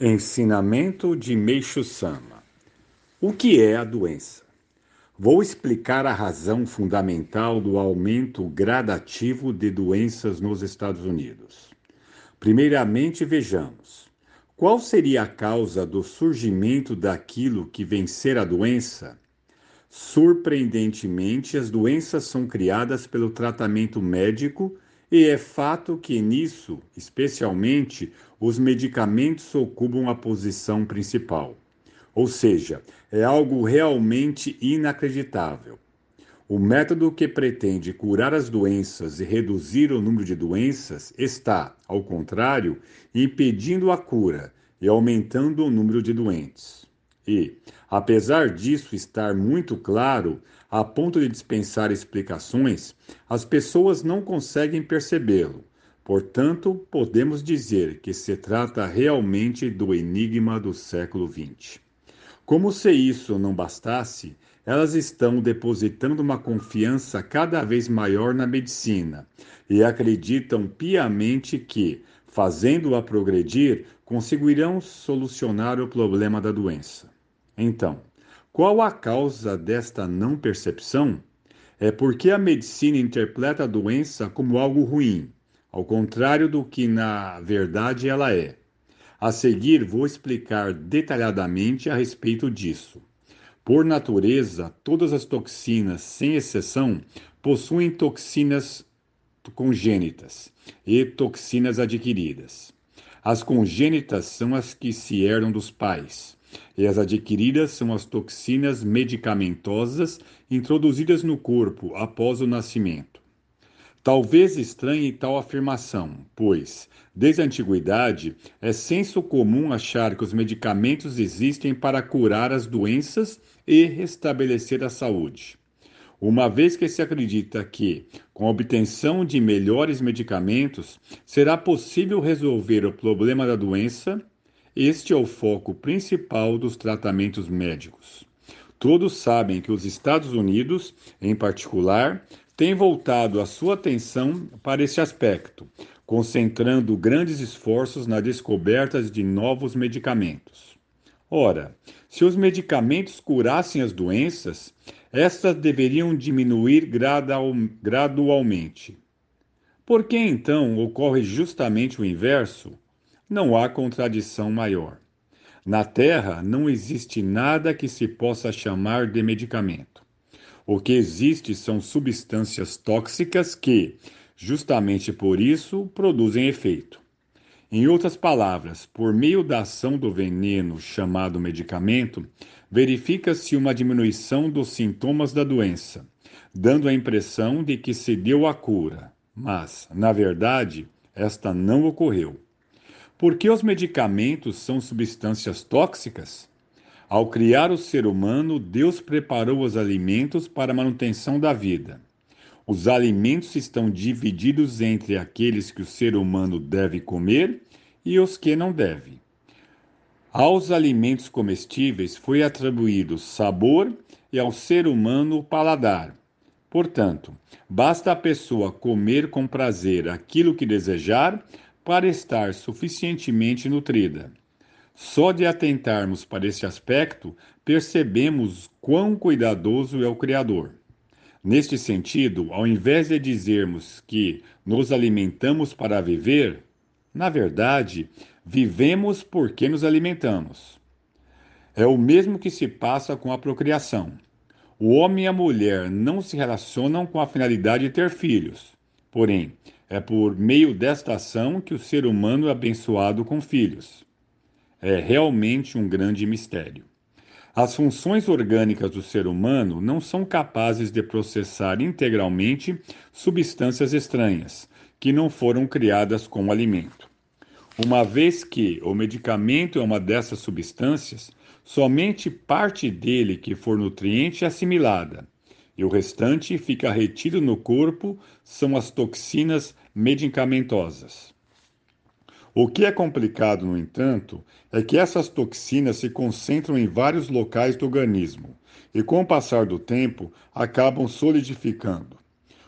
Ensinamento de Meixo Sama. O que é a doença? Vou explicar a razão fundamental do aumento gradativo de doenças nos Estados Unidos. Primeiramente, vejamos. Qual seria a causa do surgimento daquilo que vencer a doença? Surpreendentemente, as doenças são criadas pelo tratamento médico e é fato que nisso, especialmente, os medicamentos ocupam a posição principal. Ou seja, é algo realmente inacreditável. O método que pretende curar as doenças e reduzir o número de doenças está, ao contrário, impedindo a cura e aumentando o número de doentes. E, apesar disso estar muito claro, a ponto de dispensar explicações, as pessoas não conseguem percebê-lo. Portanto, podemos dizer que se trata realmente do enigma do século XX. Como se isso não bastasse, elas estão depositando uma confiança cada vez maior na medicina e acreditam piamente que, fazendo-a progredir, conseguirão solucionar o problema da doença. Então, qual a causa desta não percepção? É porque a medicina interpreta a doença como algo ruim, ao contrário do que na verdade ela é. A seguir, vou explicar detalhadamente a respeito disso. Por natureza, todas as toxinas, sem exceção, possuem toxinas congênitas e toxinas adquiridas. As congênitas são as que se herdam dos pais e as adquiridas são as toxinas medicamentosas introduzidas no corpo após o nascimento. Talvez estranhe tal afirmação, pois, desde a antiguidade, é senso comum achar que os medicamentos existem para curar as doenças e restabelecer a saúde. Uma vez que se acredita que, com a obtenção de melhores medicamentos, será possível resolver o problema da doença, este é o foco principal dos tratamentos médicos. Todos sabem que os Estados Unidos, em particular, têm voltado a sua atenção para esse aspecto, concentrando grandes esforços na descoberta de novos medicamentos. Ora, se os medicamentos curassem as doenças, estas deveriam diminuir gradualmente. Por que então ocorre justamente o inverso? Não há contradição maior. Na Terra não existe nada que se possa chamar de medicamento. O que existe são substâncias tóxicas que, justamente por isso, produzem efeito. Em outras palavras, por meio da ação do veneno chamado medicamento, verifica-se uma diminuição dos sintomas da doença, dando a impressão de que se deu a cura. Mas, na verdade, esta não ocorreu. Por que os medicamentos são substâncias tóxicas? Ao criar o ser humano, Deus preparou os alimentos para a manutenção da vida. Os alimentos estão divididos entre aqueles que o ser humano deve comer e os que não deve. Aos alimentos comestíveis foi atribuído sabor e ao ser humano o paladar. Portanto, basta a pessoa comer com prazer aquilo que desejar para estar suficientemente nutrida. Só de atentarmos para esse aspecto, percebemos quão cuidadoso é o Criador. Neste sentido, ao invés de dizermos que nos alimentamos para viver, na verdade, vivemos porque nos alimentamos. É o mesmo que se passa com a procriação. O homem e a mulher não se relacionam com a finalidade de ter filhos. Porém, é por meio desta ação que o ser humano é abençoado com filhos. É realmente um grande mistério. As funções orgânicas do ser humano não são capazes de processar integralmente substâncias estranhas, que não foram criadas como alimento. Uma vez que o medicamento é uma dessas substâncias, somente parte dele que for nutriente é assimilada e o restante fica retido no corpo são as toxinas medicamentosas. O que é complicado, no entanto, é que essas toxinas se concentram em vários locais do organismo e, com o passar do tempo, acabam solidificando.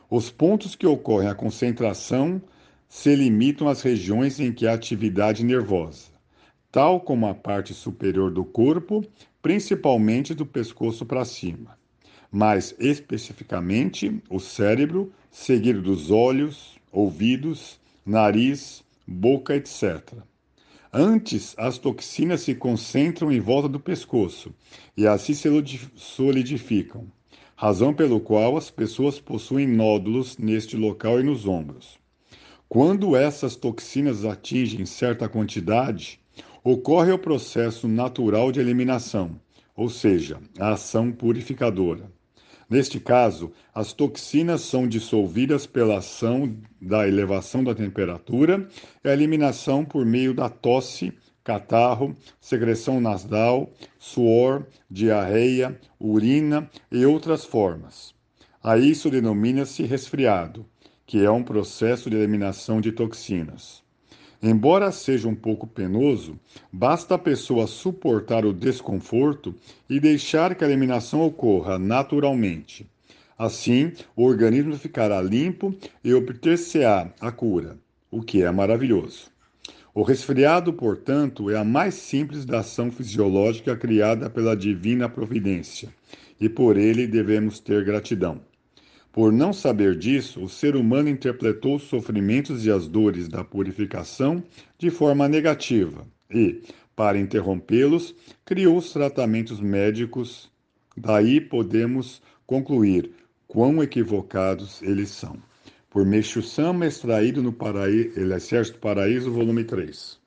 Os pontos que ocorrem a concentração se limitam às regiões em que há atividade nervosa. tal como a parte superior do corpo, principalmente do pescoço para cima. Mais especificamente, o cérebro, seguido dos olhos, ouvidos, nariz, boca, etc. Antes, as toxinas se concentram em volta do pescoço e assim se solidificam, razão pelo qual as pessoas possuem nódulos neste local e nos ombros. Quando essas toxinas atingem certa quantidade, ocorre o processo natural de eliminação, ou seja, a ação purificadora. Neste caso, as toxinas são dissolvidas pela ação da elevação da temperatura e a eliminação por meio da tosse, catarro, secreção nasal, suor, diarreia, urina e outras formas. A isso denomina-se resfriado, que é um processo de eliminação de toxinas. Embora seja um pouco penoso, basta a pessoa suportar o desconforto e deixar que a eliminação ocorra naturalmente. Assim, o organismo ficará limpo e obter-se-á a cura, o que é maravilhoso. O resfriado, portanto, é a mais simples da ação fisiológica criada pela divina providência, e por ele devemos ter gratidão. Por não saber disso, o ser humano interpretou os sofrimentos e as dores da purificação de forma negativa e, para interrompê-los, criou os tratamentos médicos. Daí podemos concluir quão equivocados eles são. Por Meixo Sama, extraído no Paraí... Exército Paraíso, volume 3.